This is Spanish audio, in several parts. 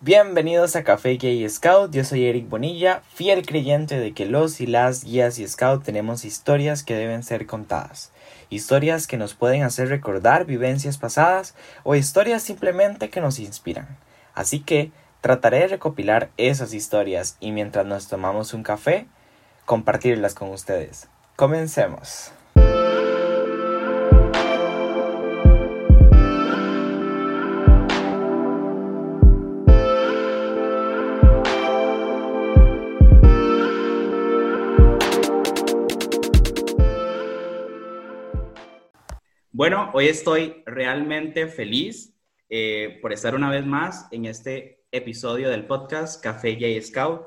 Bienvenidos a Café Gay Scout, yo soy Eric Bonilla, fiel creyente de que los y las guías y scout tenemos historias que deben ser contadas, historias que nos pueden hacer recordar vivencias pasadas o historias simplemente que nos inspiran. Así que trataré de recopilar esas historias y mientras nos tomamos un café, compartirlas con ustedes. Comencemos. Bueno, hoy estoy realmente feliz eh, por estar una vez más en este episodio del podcast Café J Scout.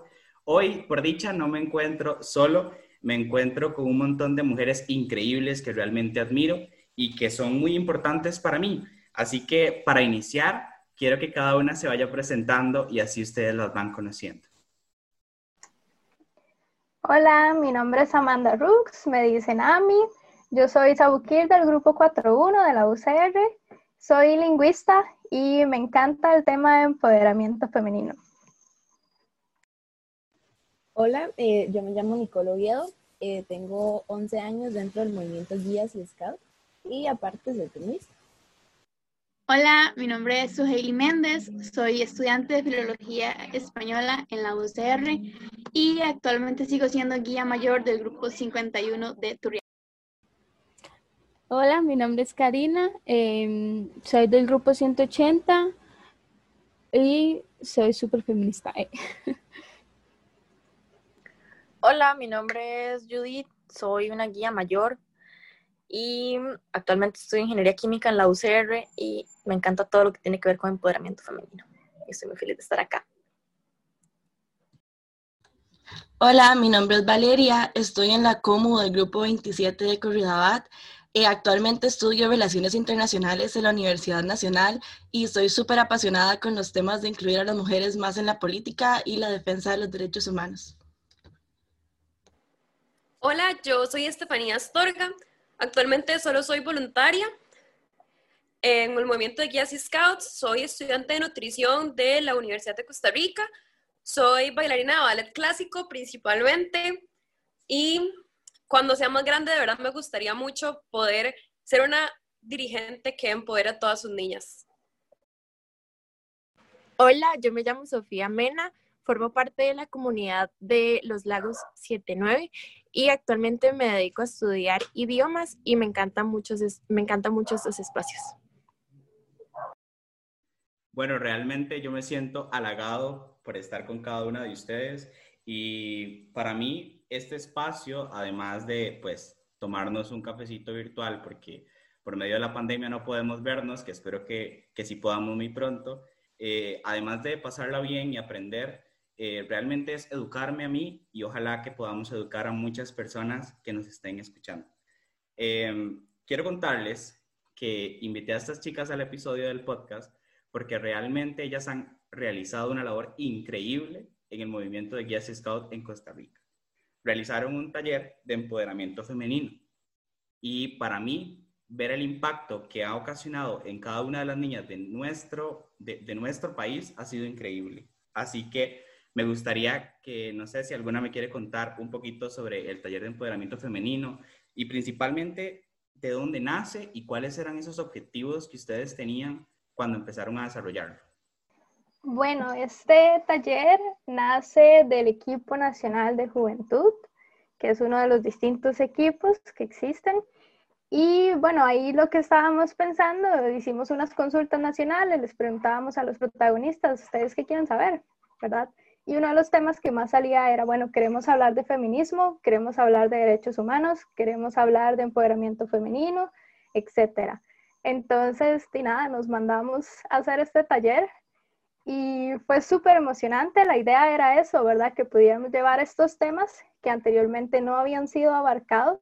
Hoy, por dicha, no me encuentro solo, me encuentro con un montón de mujeres increíbles que realmente admiro y que son muy importantes para mí. Así que para iniciar, quiero que cada una se vaya presentando y así ustedes las van conociendo. Hola, mi nombre es Amanda Rooks, me dicen Ami, yo soy Sabukir del grupo 4.1 de la UCR, soy lingüista y me encanta el tema de empoderamiento femenino. Hola, eh, yo me llamo Nicolo Oviedo, eh, tengo 11 años dentro del movimiento Guías y Scout y aparte soy feminista. Hola, mi nombre es Suheili Méndez, soy estudiante de Filología Española en la UCR y actualmente sigo siendo guía mayor del grupo 51 de Turrialba. Hola, mi nombre es Karina, em, soy del grupo 180 y soy súper feminista. Eh. Hola, mi nombre es Judith, soy una guía mayor y actualmente estudio ingeniería química en la UCR y me encanta todo lo que tiene que ver con empoderamiento femenino. Estoy muy feliz de estar acá. Hola, mi nombre es Valeria, estoy en la COMU del grupo 27 de Corridabat eh, actualmente estudio Relaciones Internacionales en la Universidad Nacional y estoy súper apasionada con los temas de incluir a las mujeres más en la política y la defensa de los derechos humanos. Hola, yo soy Estefanía Astorga. Actualmente solo soy voluntaria en el movimiento de guías y scouts. Soy estudiante de nutrición de la Universidad de Costa Rica. Soy bailarina de ballet clásico principalmente y cuando sea más grande, de verdad me gustaría mucho poder ser una dirigente que empodere a todas sus niñas. Hola, yo me llamo Sofía Mena, formo parte de la comunidad de los lagos 79 y actualmente me dedico a estudiar idiomas y me encantan mucho, me encantan mucho estos espacios. Bueno, realmente yo me siento halagado por estar con cada una de ustedes y para mí este espacio, además de pues tomarnos un cafecito virtual, porque por medio de la pandemia no podemos vernos, que espero que, que sí podamos muy pronto, eh, además de pasarla bien y aprender, eh, realmente es educarme a mí y ojalá que podamos educar a muchas personas que nos estén escuchando. Em, quiero contarles que invité a estas chicas al episodio del podcast porque realmente ellas han realizado una labor increíble en el movimiento de guías scout en Costa Rica realizaron un taller de empoderamiento femenino. Y para mí, ver el impacto que ha ocasionado en cada una de las niñas de nuestro, de, nuestro país ha sido increíble. Así que me gustaría que, no sé si alguna me quiere contar un poquito sobre el taller de empoderamiento femenino y principalmente de dónde nace y cuáles eran esos objetivos que ustedes tenían cuando empezaron a desarrollarlo. Bueno, este taller nace del equipo nacional de juventud, que es uno de los distintos equipos que existen. Y bueno, ahí lo que estábamos pensando, hicimos unas consultas nacionales, les preguntábamos a los protagonistas, ¿ustedes qué quieren saber? ¿Verdad? Y uno de los temas que más salía era, bueno, queremos hablar de feminismo, queremos hablar de derechos humanos, queremos hablar de empoderamiento femenino, etcétera. Entonces, y nada, nos mandamos a hacer este taller y fue súper emocionante, la idea era eso, ¿verdad? Que pudiéramos llevar estos temas que anteriormente no habían sido abarcados,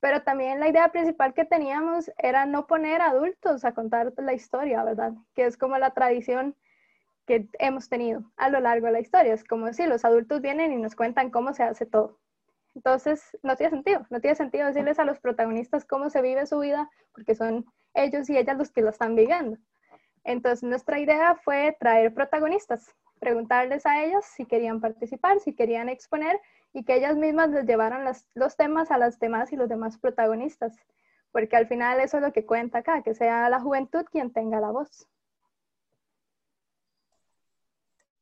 pero también la idea principal que teníamos era no poner adultos a contar la historia, ¿verdad? Que es como la tradición que hemos tenido a lo largo de la historia. Es como si los adultos vienen y nos cuentan cómo se hace todo. Entonces, no tiene sentido, no tiene sentido decirles a los protagonistas cómo se vive su vida, porque son ellos y ellas los que lo están viviendo. Entonces nuestra idea fue traer protagonistas, preguntarles a ellas si querían participar, si querían exponer y que ellas mismas les llevaran los temas a las demás y los demás protagonistas, porque al final eso es lo que cuenta acá, que sea la juventud quien tenga la voz.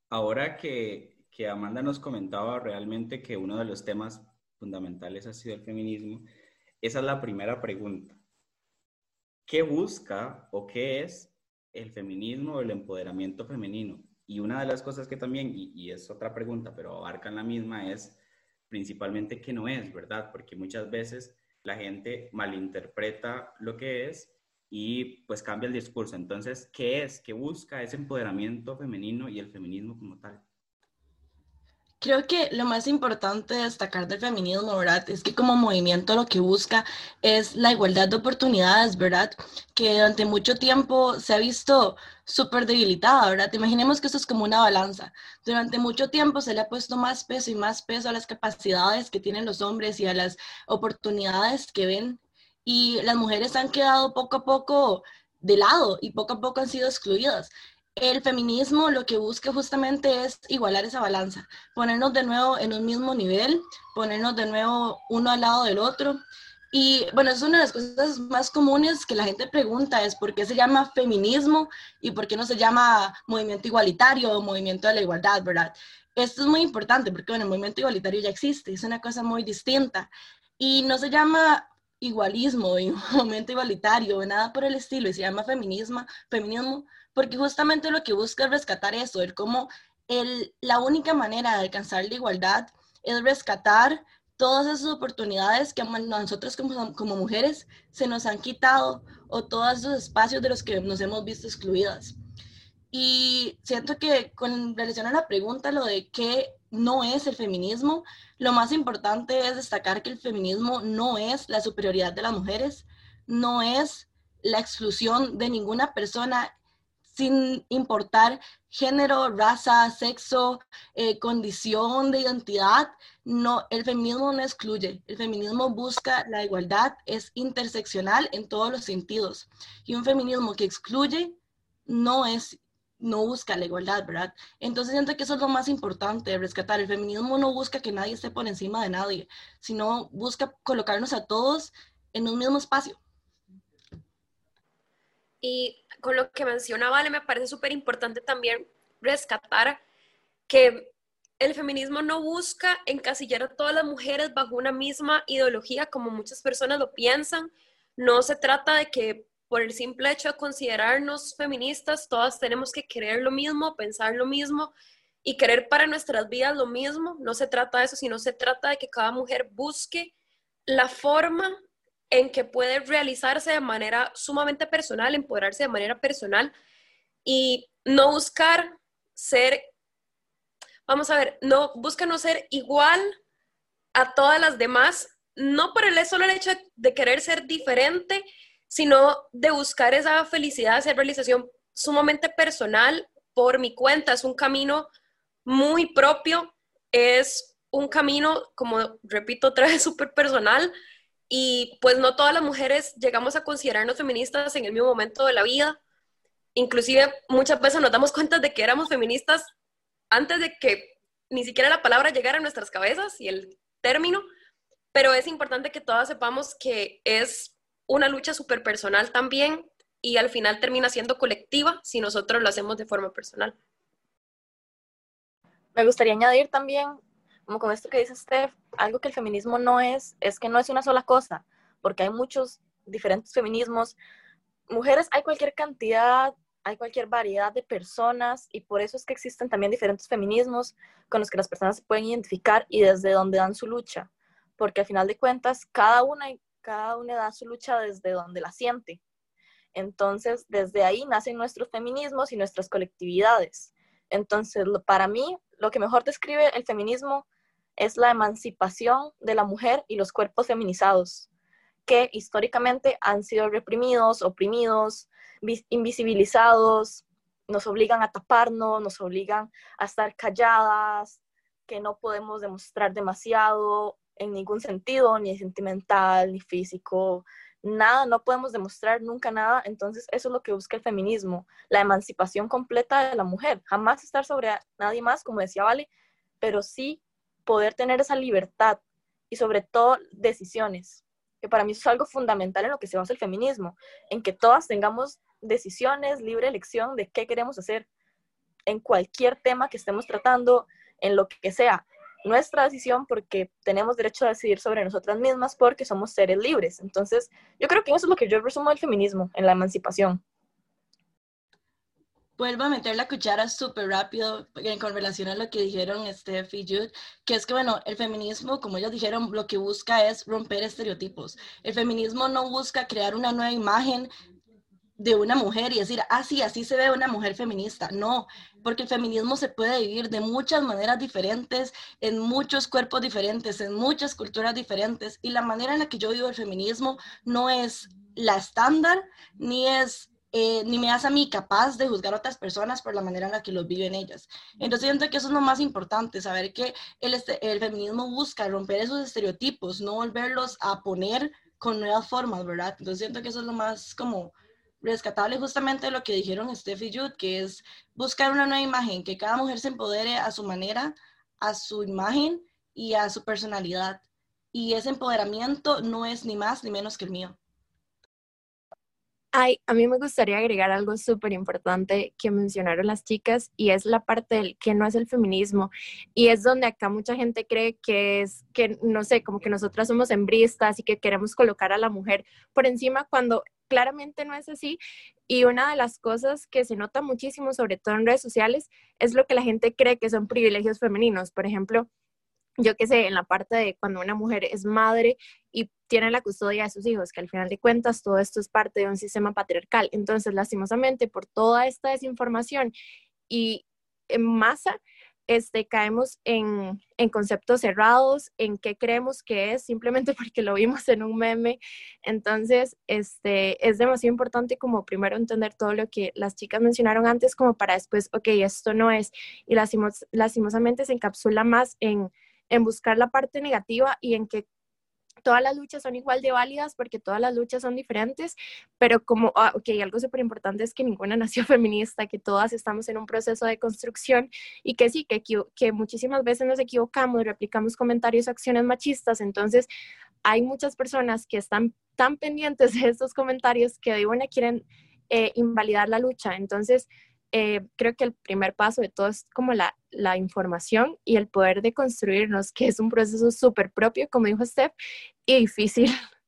Ahora que, que Amanda nos comentaba realmente que uno de los temas fundamentales ha sido el feminismo, esa es la primera pregunta. ¿Qué busca o qué es el feminismo o el empoderamiento femenino? Y una de las cosas que también, y, es otra pregunta, pero abarcan la misma, es principalmente qué no es, ¿verdad? Porque muchas veces la gente malinterpreta lo que es y pues cambia el discurso. Entonces, ¿qué es? ¿Qué busca ese empoderamiento femenino y el feminismo como tal? Creo que lo más importante de destacar del feminismo, ¿verdad? Es que como movimiento lo que busca es la igualdad de oportunidades, ¿verdad? Que durante mucho tiempo se ha visto súper debilitada, ¿verdad? Imaginemos que esto es como una balanza. Durante mucho tiempo se le ha puesto más peso y más peso a las capacidades que tienen los hombres y a las oportunidades que ven. Y las mujeres han quedado poco a poco de lado y poco a poco han sido excluidas el feminismo lo que busca justamente es igualar esa balanza, ponernos de nuevo en un mismo nivel, ponernos de nuevo uno al lado del otro. Y bueno, es una de las cosas más comunes que la gente pregunta, es por qué se llama feminismo y por qué no se llama movimiento igualitario o movimiento de la igualdad, ¿verdad? Esto es muy importante porque bueno, el movimiento igualitario ya existe, es una cosa muy distinta y no se llama igualismo movimiento igualitario, nada por el estilo, y se llama feminismo, feminismo porque justamente lo que busca es rescatar eso, el cómo el, la única manera de alcanzar la igualdad es rescatar todas esas oportunidades que nosotros como, como mujeres se nos han quitado o todos esos espacios de los que nos hemos visto excluidas. Y siento que con relación a la pregunta, lo de qué no es el feminismo, lo más importante es destacar que el feminismo no es la superioridad de las mujeres, no es la exclusión de ninguna persona sin importar género, raza, sexo, eh, condición de identidad. No, el feminismo no excluye. El feminismo busca la igualdad, es interseccional en todos los sentidos. Y un feminismo que excluye no es no busca la igualdad, ¿verdad? Entonces siento que eso es lo más importante de rescatar. El feminismo no busca que nadie esté por encima de nadie, sino busca colocarnos a todos en un mismo espacio. Y con lo que menciona Vale, me parece súper importante también rescatar que el feminismo no busca encasillar a todas las mujeres bajo una misma ideología como muchas personas lo piensan. No se trata de que por el simple hecho de considerarnos feministas, todas tenemos que querer lo mismo, pensar lo mismo y querer para nuestras vidas lo mismo. No se trata de eso, sino se trata de que cada mujer busque la forma en que puede realizarse de manera sumamente personal, empoderarse de manera personal y no buscar ser, vamos a ver, no busca no ser igual a todas las demás, no por el solo el hecho de querer ser diferente, sino de buscar esa felicidad, esa realización sumamente personal por mi cuenta. Es un camino muy propio, es un camino, como repito otra vez, súper personal, y pues no todas las mujeres llegamos a considerarnos feministas en el mismo momento de la vida. Inclusive muchas veces nos damos cuenta de que éramos feministas antes de que ni siquiera la palabra llegara a nuestras cabezas y el término, pero es importante que todas sepamos que es una lucha súper personal también y al final termina siendo colectiva si nosotros lo hacemos de forma personal. Me gustaría añadir también como con esto que dice Steph, algo que el feminismo no es, es que no es una sola cosa, porque hay muchos diferentes feminismos. Mujeres hay cualquier cantidad, hay cualquier variedad de personas y por eso es que existen también diferentes feminismos con los que las personas se pueden identificar y desde donde dan su lucha, porque al final de cuentas cada una, cada una da su lucha desde donde la siente. Entonces, desde ahí nacen nuestros feminismos y nuestras colectividades. Entonces, para mí, lo que mejor describe el feminismo es la emancipación de la mujer y los cuerpos feminizados, que históricamente han sido reprimidos, oprimidos, invisibilizados, nos obligan a taparnos, nos obligan a estar calladas, que no podemos demostrar demasiado en ningún sentido, ni sentimental, ni físico, nada, no podemos demostrar nunca nada, entonces eso es lo que busca el feminismo, la emancipación completa de la mujer, jamás estar sobre nadie más, como decía Vale, pero sí poder tener esa libertad y sobre todo decisiones, que para mí es algo fundamental en lo que se basa el feminismo, en que todas tengamos decisiones, libre elección de qué queremos hacer en cualquier tema que estemos tratando, en lo que sea. Nuestra decisión porque tenemos derecho a decidir sobre nosotras mismas porque somos seres libres. Entonces, yo creo que eso es lo que yo resumo del feminismo, en la emancipación. Vuelvo a meter la cuchara súper rápido con relación a lo que dijeron Steph y Jude, que es que, bueno, el feminismo, como ellos dijeron, lo que busca es romper estereotipos. El feminismo no busca crear una nueva imagen de una mujer y decir, ah, sí, así se ve una mujer feminista. No, porque el feminismo se puede vivir de muchas maneras diferentes, en muchos cuerpos diferentes, en muchas culturas diferentes. Y la manera en la que yo vivo el feminismo no es la estándar, ni es... Eh, ni me hace a mí capaz de juzgar a otras personas por la manera en la que los viven ellas. Entonces siento que eso es lo más importante, saber que el, este, el feminismo busca romper esos estereotipos, no volverlos a poner con nuevas formas, ¿verdad? Entonces siento que eso es lo más como rescatable justamente lo que dijeron Steph y Jude, que es buscar una nueva imagen, que cada mujer se empodere a su manera, a su imagen y a su personalidad. Y ese empoderamiento no es ni más ni menos que el mío. Ay, a mí me gustaría agregar algo súper importante que mencionaron las chicas y es la parte del que no es el feminismo. Y es donde acá mucha gente cree que es, que no sé, como que nosotras somos hembristas y que queremos colocar a la mujer por encima cuando claramente no es así. Y una de las cosas que se nota muchísimo, sobre todo en redes sociales, es lo que la gente cree que son privilegios femeninos. Por ejemplo, yo qué sé, en la parte de cuando una mujer es madre y tiene la custodia de sus hijos, que al final de cuentas todo esto es parte de un sistema patriarcal. Entonces, lastimosamente, por toda esta desinformación y en masa, este, caemos en, conceptos cerrados, en qué creemos que es, simplemente porque lo vimos en un meme. Entonces, este, es demasiado importante como primero entender todo lo que las chicas mencionaron antes, como para después, ok, esto no es. Y lastimosamente se encapsula más en, en buscar la parte negativa y en que todas las luchas son igual de válidas porque todas las luchas son diferentes, pero como, ah, ok, algo súper importante es que ninguna nació feminista, que todas estamos en un proceso de construcción y que sí, que, que muchísimas veces nos equivocamos, replicamos comentarios, acciones machistas, entonces hay muchas personas que están tan pendientes de estos comentarios que de una quieren eh, invalidar la lucha, entonces eh, creo que el primer paso de todo es como la, la, información y el poder de construirnos, que es un proceso súper propio, como dijo Steph, y difícil.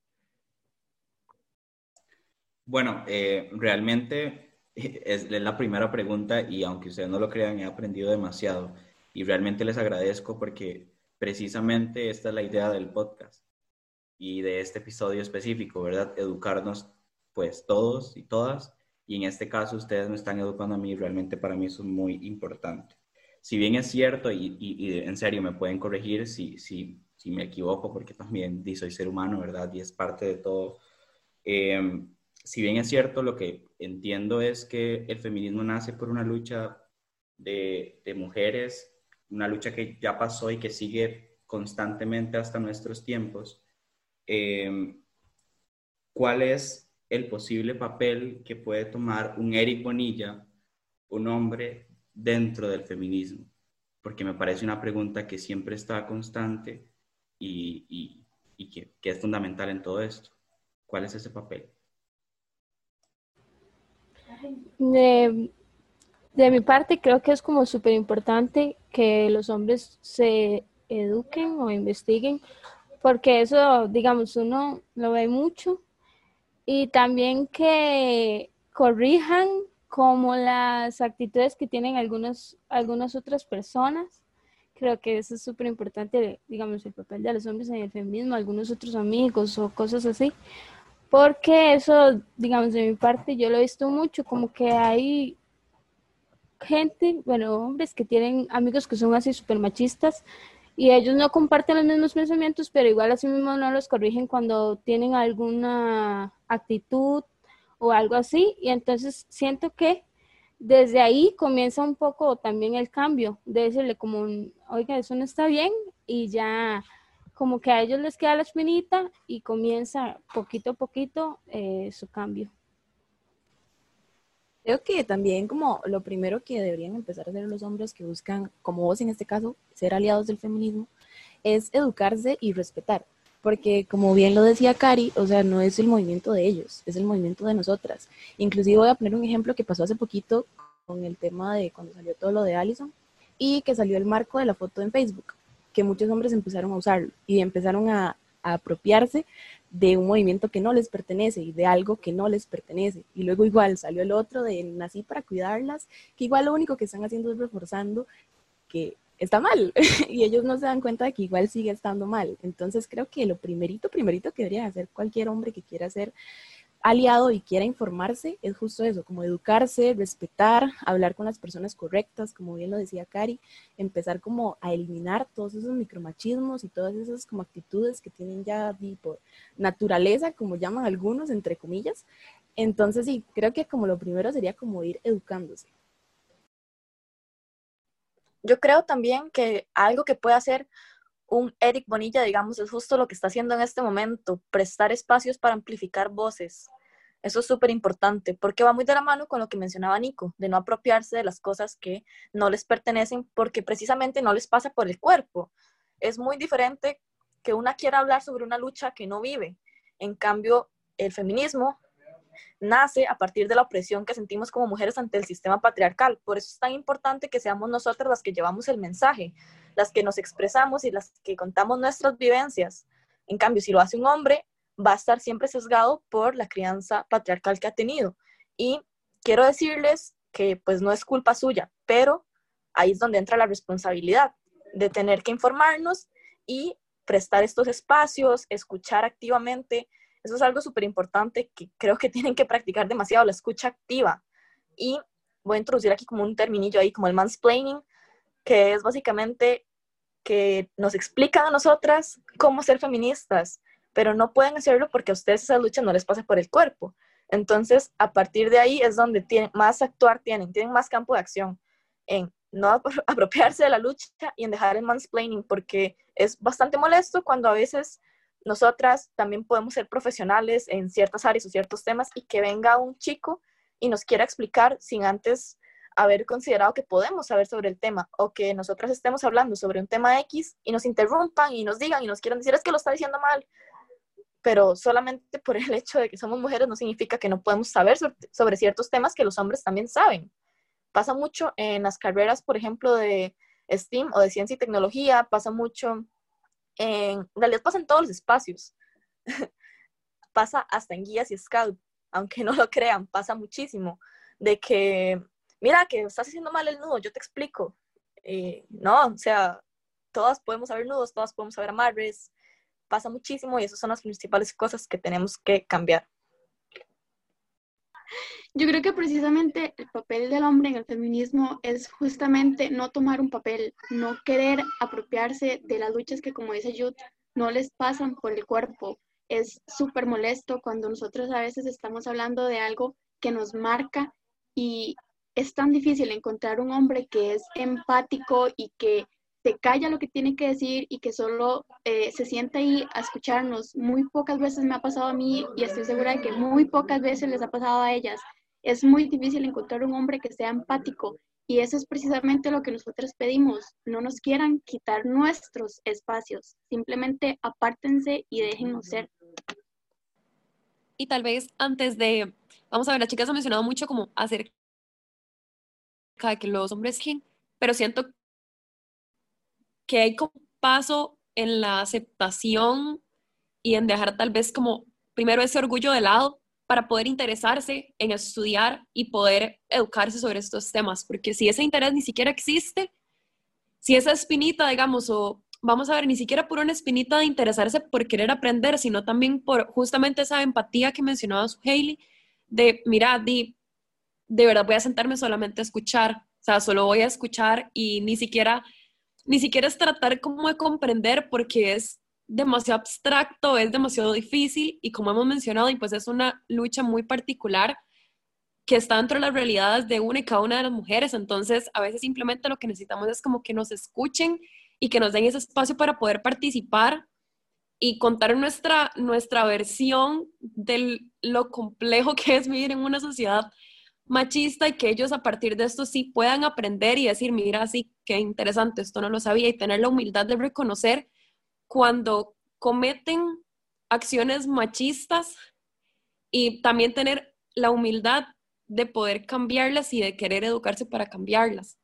Bueno, eh, realmente es la primera pregunta y aunque ustedes no lo crean, he aprendido demasiado y realmente les agradezco porque precisamente esta es la idea del podcast y de este episodio específico, ¿verdad? Educarnos pues todos y todas y en este caso ustedes me están educando a mí, realmente para mí eso es muy importante. Si bien es cierto, y, en serio me pueden corregir si, si, si me equivoco, porque también soy ser humano, ¿verdad? Y es parte de todo. Em, si bien es cierto, lo que entiendo es que el feminismo nace por una lucha de, mujeres, una lucha que ya pasó y que sigue constantemente hasta nuestros tiempos. Eh, ¿Cuál es el posible papel que puede tomar un Eric Bonilla, un hombre, dentro del feminismo? Porque me parece una pregunta que siempre está constante y, que, es fundamental en todo esto. ¿Cuál es ese papel? De, de mi parte, creo que es como súper importante que los hombres se eduquen o investiguen, porque eso, digamos, uno lo ve mucho y también que corrijan como las actitudes que tienen algunos, algunas otras personas. Creo que eso es súper importante, digamos, el papel de los hombres en el feminismo, algunos otros amigos o cosas así. Porque eso, digamos, de mi parte, yo lo he visto mucho, como que hay gente, bueno, hombres que tienen amigos que son así súper machistas y ellos no comparten los mismos pensamientos, pero igual así mismo no los corrigen cuando tienen alguna actitud o algo así. Y entonces siento que desde ahí comienza un poco también el cambio, de decirle como, oiga, eso no está bien y ya como que a ellos les queda la espinita y comienza poquito a poquito eh, su cambio. Creo que también como lo primero que deberían empezar a hacer los hombres que buscan, como vos en este caso, ser aliados del feminismo, es educarse y respetar. Porque como bien lo decía Cari, o sea, no es el movimiento de ellos, es el movimiento de nosotras. Inclusive voy a poner un ejemplo que pasó hace poquito con el tema de cuando salió todo lo de Allison y que salió el marco de la foto en Facebook, que muchos hombres empezaron a usarlo y empezaron a, a apropiarse de un movimiento que no les pertenece y de algo que no les pertenece. Y luego igual salió el otro de nací para cuidarlas, que igual lo único que están haciendo es reforzando que está mal y ellos no se dan cuenta de que igual sigue estando mal. Entonces creo que lo primerito, primerito que debería hacer cualquier hombre que quiera ser aliado y quiera informarse es justo eso, como educarse, respetar, hablar con las personas correctas, como bien lo decía Cari, empezar como a eliminar todos esos micromachismos y todas esas como actitudes que tienen ya por naturaleza, como llaman algunos, entre comillas. Entonces sí, creo que como lo primero sería como ir educándose. Yo creo también que algo que puede hacer un Eric Bonilla, digamos, es justo lo que está haciendo en este momento, prestar espacios para amplificar voces. Eso es súper importante porque va muy de la mano con lo que mencionaba Nico, de no apropiarse de las cosas que no les pertenecen porque precisamente no les pasa por el cuerpo. Es muy diferente que una quiera hablar sobre una lucha que no vive. En cambio, el feminismo nace a partir de la opresión que sentimos como mujeres ante el sistema patriarcal. Por eso es tan importante que seamos nosotras las que llevamos el mensaje, las que nos expresamos y las que contamos nuestras vivencias. En cambio, si lo hace un hombre, va a estar siempre sesgado por la crianza patriarcal que ha tenido. Y quiero decirles que pues no es culpa suya, pero ahí es donde entra la responsabilidad de tener que informarnos y prestar estos espacios, escuchar activamente. Eso es algo súper importante que creo que tienen que practicar demasiado, la escucha activa. Y voy a introducir aquí como un terminillo ahí, como el mansplaining, que es básicamente que nos explican a nosotras cómo ser feministas, pero no pueden hacerlo porque a ustedes esa lucha no les pasa por el cuerpo. Entonces, a partir de ahí es donde tienen más actuar tienen, tienen más campo de acción en no apropiarse de la lucha y en dejar el mansplaining, porque es bastante molesto cuando a veces nosotras también podemos ser profesionales en ciertas áreas o ciertos temas y que venga un chico y nos quiera explicar sin antes haber considerado que podemos saber sobre el tema o que nosotros estemos hablando sobre un tema X y nos interrumpan y nos digan y nos quieran decir es que lo está diciendo mal, pero solamente por el hecho de que somos mujeres no significa que no podemos saber sobre, ciertos temas que los hombres también saben. Pasa mucho en las carreras, por ejemplo, de STEAM o de ciencia y tecnología, pasa mucho en, realidad pasa en todos los espacios. pasa hasta en guías y scout, aunque no lo crean, pasa muchísimo de que mira que estás haciendo mal el nudo, yo te explico. Eh, no, o sea, todas podemos saber nudos, todas podemos saber amarres, pasa muchísimo y esas son las principales cosas que tenemos que cambiar. Yo creo que precisamente el papel del hombre en el feminismo es justamente no tomar un papel, no querer apropiarse de las luchas que, como dice Jude, no les pasan por el cuerpo. Es súper molesto cuando nosotros a veces estamos hablando de algo que nos marca y es tan difícil encontrar un hombre que es empático y que te calla lo que tiene que decir y que solo eh, se sienta ahí a escucharnos. Muy pocas veces me ha pasado a mí y estoy segura de que muy pocas veces les ha pasado a ellas. Es muy difícil encontrar un hombre que sea empático y eso es precisamente lo que nosotros pedimos. No nos quieran quitar nuestros espacios, simplemente apártense y déjennos ser. Y tal vez antes de, vamos a ver, las chicas han mencionado mucho como hacer de que los hombres pero siento que hay como paso en la aceptación y en dejar tal vez como primero ese orgullo de lado para poder interesarse en estudiar y poder educarse sobre estos temas, porque si ese interés ni siquiera existe, si esa espinita, digamos, o vamos a ver, ni siquiera por una espinita de interesarse por querer aprender, sino también por justamente esa empatía que mencionaba su Hailey, de, mira, di, de verdad voy a sentarme solamente a escuchar, o sea, solo voy a escuchar y ni siquiera, ni siquiera es tratar como de comprender porque es demasiado abstracto, es demasiado difícil y como hemos mencionado, y pues es una lucha muy particular que está dentro de las realidades de una y cada una de las mujeres. Entonces, a veces simplemente lo que necesitamos es como que nos escuchen y que nos den ese espacio para poder participar y contar nuestra, nuestra versión de lo complejo que es vivir en una sociedad machista y que ellos a partir de esto sí puedan aprender y decir, mira, sí, qué interesante, esto no lo sabía y tener la humildad de reconocer cuando cometen acciones machistas y también tener la humildad de poder cambiarlas y de querer educarse para cambiarlas.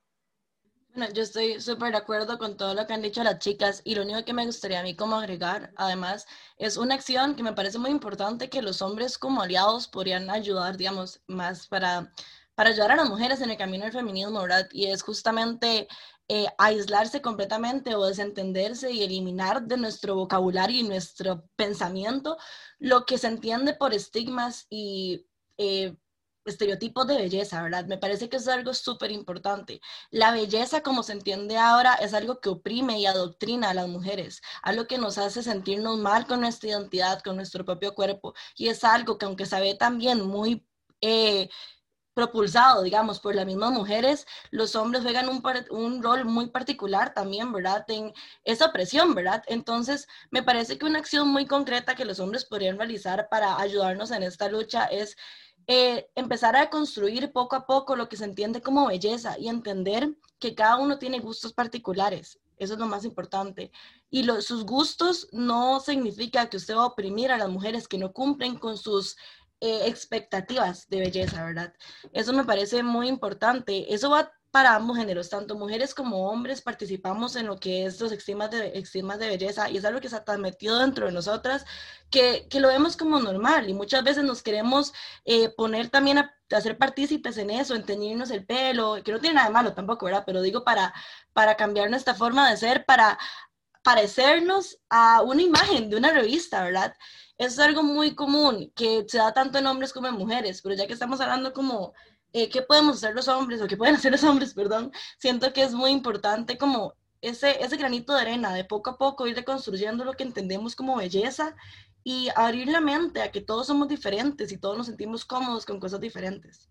Yo estoy súper de acuerdo con todo lo que han dicho las chicas y lo único que me gustaría a mí como agregar, además, es una acción que me parece muy importante que los hombres como aliados podrían ayudar, digamos, más para, para ayudar a las mujeres en el camino del feminismo, ¿verdad? Y es justamente eh, aislarse completamente o desentenderse y eliminar de nuestro vocabulario y nuestro pensamiento lo que se entiende por estigmas y... Eh, estereotipos de belleza, ¿verdad? Me parece que es algo súper importante. La belleza, como se entiende ahora, es algo que oprime y adoctrina a las mujeres, algo que nos hace sentirnos mal con nuestra identidad, con nuestro propio cuerpo, y es algo que aunque se ve también muy... Eh, propulsado, digamos, por las mismas mujeres, los hombres juegan un, un, rol muy particular también, ¿verdad? En esa presión, ¿verdad? Entonces, me parece que una acción muy concreta que los hombres podrían realizar para ayudarnos en esta lucha es eh, empezar a construir poco a poco lo que se entiende como belleza y entender que cada uno tiene gustos particulares. Eso es lo más importante. Y sus gustos no significa que usted va a oprimir a las mujeres que no cumplen con sus eh, expectativas de belleza, ¿verdad? Eso me parece muy importante. Eso va para ambos géneros, tanto mujeres como hombres participamos en lo que es los extremas de, extremas de belleza y es algo que está tan metido dentro de nosotras que, que lo vemos como normal y muchas veces nos queremos eh, poner también a, hacer partícipes en eso, en teñirnos el pelo, que no tiene nada de malo tampoco, ¿verdad? Pero digo para, para cambiar nuestra forma de ser, para parecernos a una imagen de una revista, ¿verdad? Eso es algo muy común que se da tanto en hombres como en mujeres, pero ya que estamos hablando como eh, qué podemos hacer los hombres o qué pueden hacer los hombres, perdón, siento que es muy importante como ese, ese granito de arena, de poco a poco ir reconstruyendo lo que entendemos como belleza y abrir la mente a que todos somos diferentes y todos nos sentimos cómodos con cosas diferentes.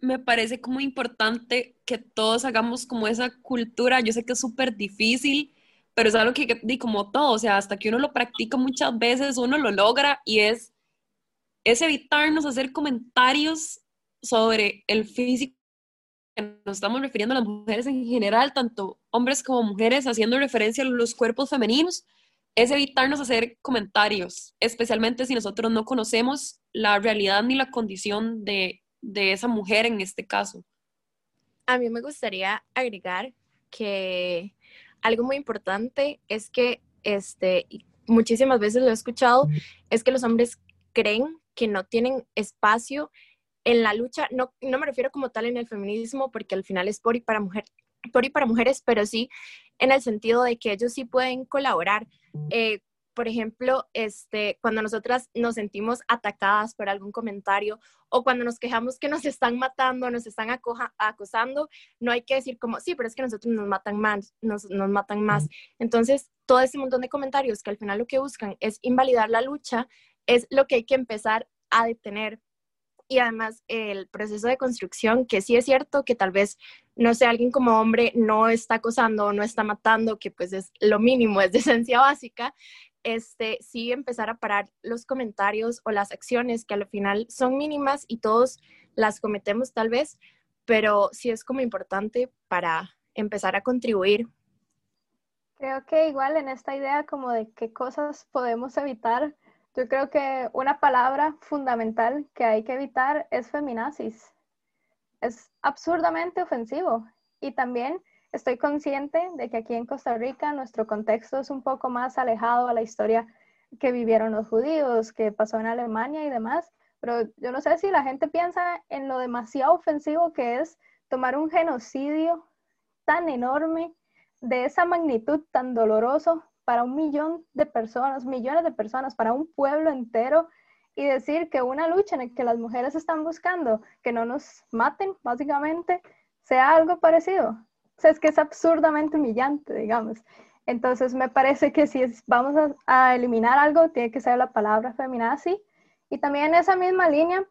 Me parece como importante que todos hagamos como esa cultura. Yo sé que es súper difícil, pero es algo que, di como todo, o sea, hasta que uno lo practica muchas veces, uno lo logra y es, es evitarnos hacer comentarios sobre el físico nos estamos refiriendo a las mujeres en general, tanto hombres como mujeres, haciendo referencia a los cuerpos femeninos, es evitarnos hacer comentarios, especialmente si nosotros no conocemos la realidad ni la condición de, de esa mujer en este caso. A mí me gustaría agregar que algo muy importante es que, este, muchísimas veces lo he escuchado, es que los hombres creen que no tienen espacio en la lucha, no, no me refiero como tal en el feminismo, porque al final es por y para mujer, por y para mujeres, pero sí en el sentido de que ellos sí pueden colaborar. Eh, por ejemplo, este, cuando nosotras nos sentimos atacadas por algún comentario o cuando nos quejamos que nos están matando, nos están acosando, no hay que decir como, sí, pero es que nosotros nos matan más, nos, nos matan más. Entonces, todo ese montón de comentarios que al final lo que buscan es invalidar la lucha, es lo que hay que empezar a detener y además el proceso de construcción, que sí es cierto que tal vez, no sé, alguien como hombre no está acosando, no está matando, que pues es lo mínimo, es de esencia básica, este, sí empezar a parar los comentarios o las acciones que al final son mínimas y todos las cometemos tal vez, pero sí es como importante para empezar a contribuir. Creo que igual en esta idea como de qué cosas podemos evitar, yo creo que una palabra fundamental que hay que evitar es feminazis. Es absurdamente ofensivo. Y también estoy consciente de que aquí en Costa Rica nuestro contexto es un poco más alejado a la historia que vivieron los judíos, que pasó en Alemania y demás. Pero yo no sé si la gente piensa en lo demasiado ofensivo que es tomar un genocidio tan enorme, de esa magnitud tan doloroso, para un millón de personas, millones de personas, para un pueblo entero y decir que una lucha en la que las mujeres están buscando que no nos maten, básicamente, sea algo parecido. O sea, es que es absurdamente humillante, digamos. Entonces, me parece que si vamos a, eliminar algo, tiene que ser la palabra feminazi. Y también en esa misma línea,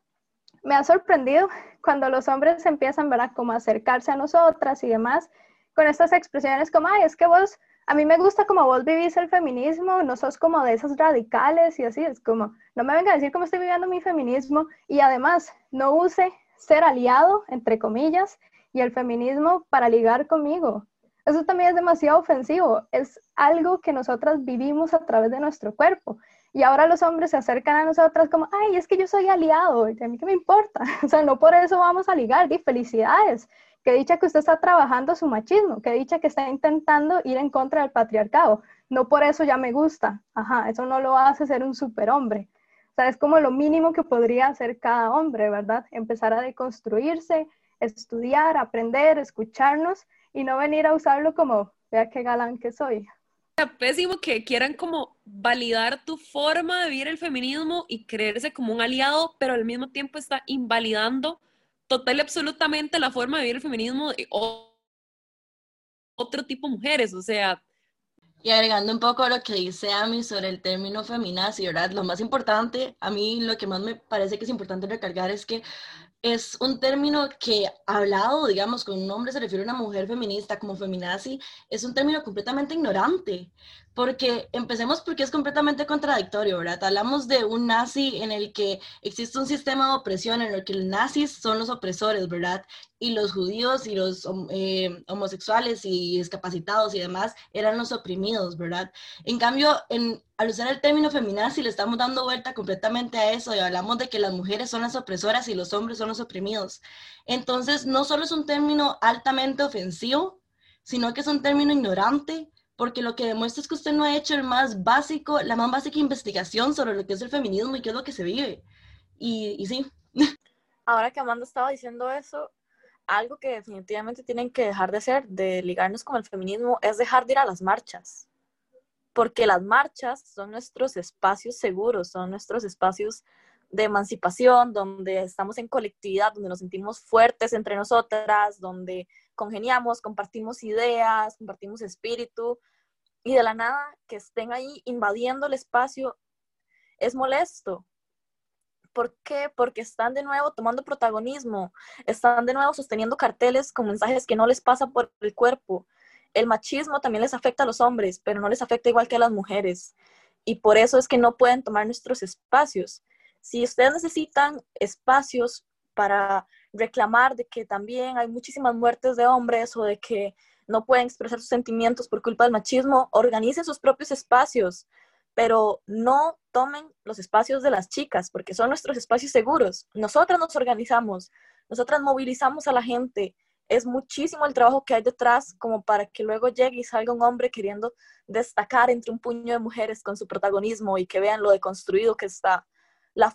me ha sorprendido cuando los hombres empiezan, ¿verdad?, como a acercarse a nosotras y demás, con estas expresiones como, ay, es que vos a mí me gusta como vos vivís el feminismo, no sos como de esos radicales y así, es como, no me venga a decir cómo estoy viviendo mi feminismo y además no use ser aliado, entre comillas, y el feminismo para ligar conmigo. Eso también es demasiado ofensivo, es algo que nosotras vivimos a través de nuestro cuerpo. Y ahora los hombres se acercan a nosotras como, ay, es que yo soy aliado, y a mí qué me importa. O sea, no por eso vamos a ligar, y felicidades. Que dicha que usted está trabajando su machismo, que dicha que está intentando ir en contra del patriarcado. No por eso ya me gusta. Ajá, eso no lo hace ser un superhombre. O sea, es como lo mínimo que podría hacer cada hombre, ¿verdad? Empezar a deconstruirse, estudiar, aprender, escucharnos y no venir a usarlo como, vea qué galán que soy. Pésimo que quieran como validar tu forma de vivir el feminismo y creerse como un aliado, pero al mismo tiempo está invalidando total y absolutamente la forma de vivir el feminismo de otro tipo de mujeres. O sea, y agregando un poco lo que dice Ami sobre el término feminazi, ¿verdad? Lo más importante, a mí lo que más me parece que es importante recargar es que es un término que hablado, digamos, con un hombre se refiere a una mujer feminista como feminazi, es un término completamente ignorante, porque empecemos porque es completamente contradictorio, ¿verdad? Hablamos de un nazi en el que existe un sistema de opresión en el que los nazis son los opresores, ¿verdad? Y los judíos y los eh, homosexuales y discapacitados y demás eran los oprimidos, ¿verdad? En cambio, en, al usar el término feminazi le estamos dando vuelta completamente a eso y hablamos de que las mujeres son las opresoras y los hombres son los oprimidos. Entonces, no solo es un término altamente ofensivo, sino que es un término ignorante porque lo que demuestra es que usted no ha hecho el más básico, la más básica investigación sobre lo que es el feminismo y qué es lo que se vive. Y, y sí. Ahora que Amanda estaba diciendo eso, algo que definitivamente tienen que dejar de hacer, de ligarnos con el feminismo, es dejar de ir a las marchas. Porque las marchas son nuestros espacios seguros, son nuestros espacios de emancipación, donde estamos en colectividad, donde nos sentimos fuertes entre nosotras, donde congeniamos, compartimos ideas, compartimos espíritu, y de la nada que estén ahí invadiendo el espacio es molesto. ¿Por qué? Porque están de nuevo tomando protagonismo, están de nuevo sosteniendo carteles con mensajes que no les pasa por el cuerpo. El machismo también les afecta a los hombres, pero no les afecta igual que a las mujeres. Y por eso es que no pueden tomar nuestros espacios. Si ustedes necesitan espacios para reclamar de que también hay muchísimas muertes de hombres o de que no pueden expresar sus sentimientos por culpa del machismo, organicen sus propios espacios, pero no tomen los espacios de las chicas, porque son nuestros espacios seguros. Nosotras nos organizamos, nosotras movilizamos a la gente. Es muchísimo el trabajo que hay detrás como para que luego llegue y salga un hombre queriendo destacar entre un puño de mujeres con su protagonismo y que vean lo deconstruido que está la,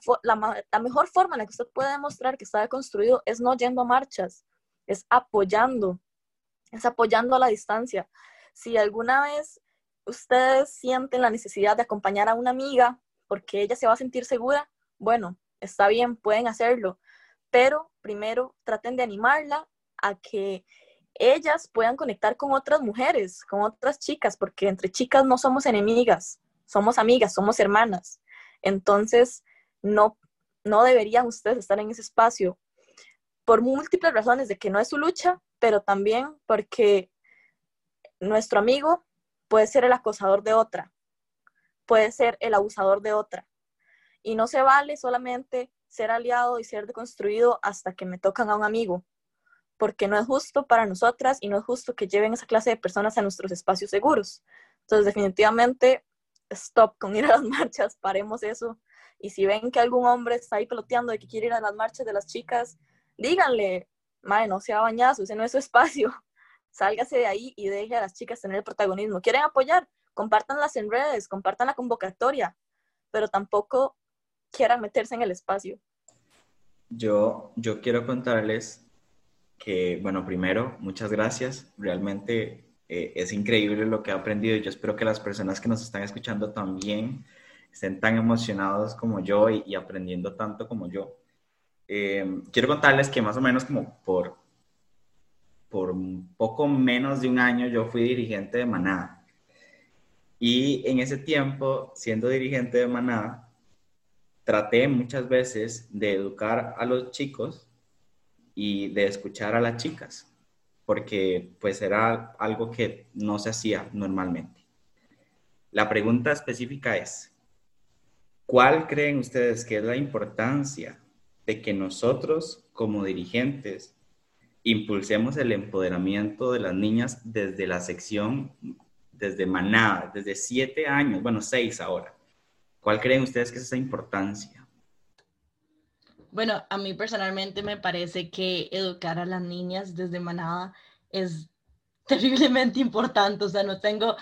mejor forma en la que usted puede demostrar que está construido es no yendo a marchas, es apoyando, es apoyando a la distancia. Si alguna vez ustedes sienten la necesidad de acompañar a una amiga porque ella se va a sentir segura, bueno, está bien, pueden hacerlo, pero primero traten de animarla a que ellas puedan conectar con otras mujeres, con otras chicas, porque entre chicas no somos enemigas, somos amigas, somos hermanas. Entonces, no, no deberían ustedes estar en ese espacio por múltiples razones de que no es su lucha, pero también porque nuestro amigo puede ser el acosador de otra, puede ser el abusador de otra. Y no se vale solamente ser aliado y ser deconstruido hasta que me tocan a un amigo, porque no es justo para nosotras y no es justo que lleven esa clase de personas a nuestros espacios seguros. Entonces, definitivamente, stop con ir a las marchas, paremos eso y si ven que algún hombre está ahí peloteando de que quiere ir a las marchas de las chicas, díganle, madre, no sea bañazo, ese no es su espacio. Sálgase de ahí y deje a las chicas tener el protagonismo. ¿Quieren apoyar? Compártanlas en redes, compartan la convocatoria, pero tampoco quieran meterse en el espacio. Yo, yo quiero contarles que, bueno, primero, muchas gracias. Realmente eh, es increíble lo que he aprendido. Yo espero que las personas que nos están escuchando también estén tan emocionados como yo y, aprendiendo tanto como yo. Eh, quiero contarles que más o menos como por, por poco menos de un año yo fui dirigente de Maná. Y en ese tiempo, siendo dirigente de Maná, traté muchas veces de educar a los chicos y de escuchar a las chicas. porque pues era algo que no se hacía normalmente. La pregunta específica es, ¿cuál creen ustedes que es la importancia de que nosotros como dirigentes impulsemos el empoderamiento de las niñas desde la sección, desde manada, desde siete años, bueno, seis ahora? ¿Cuál creen ustedes que es esa importancia? Bueno, a mí personalmente me parece que educar a las niñas desde manada es terriblemente importante. O sea, no tengo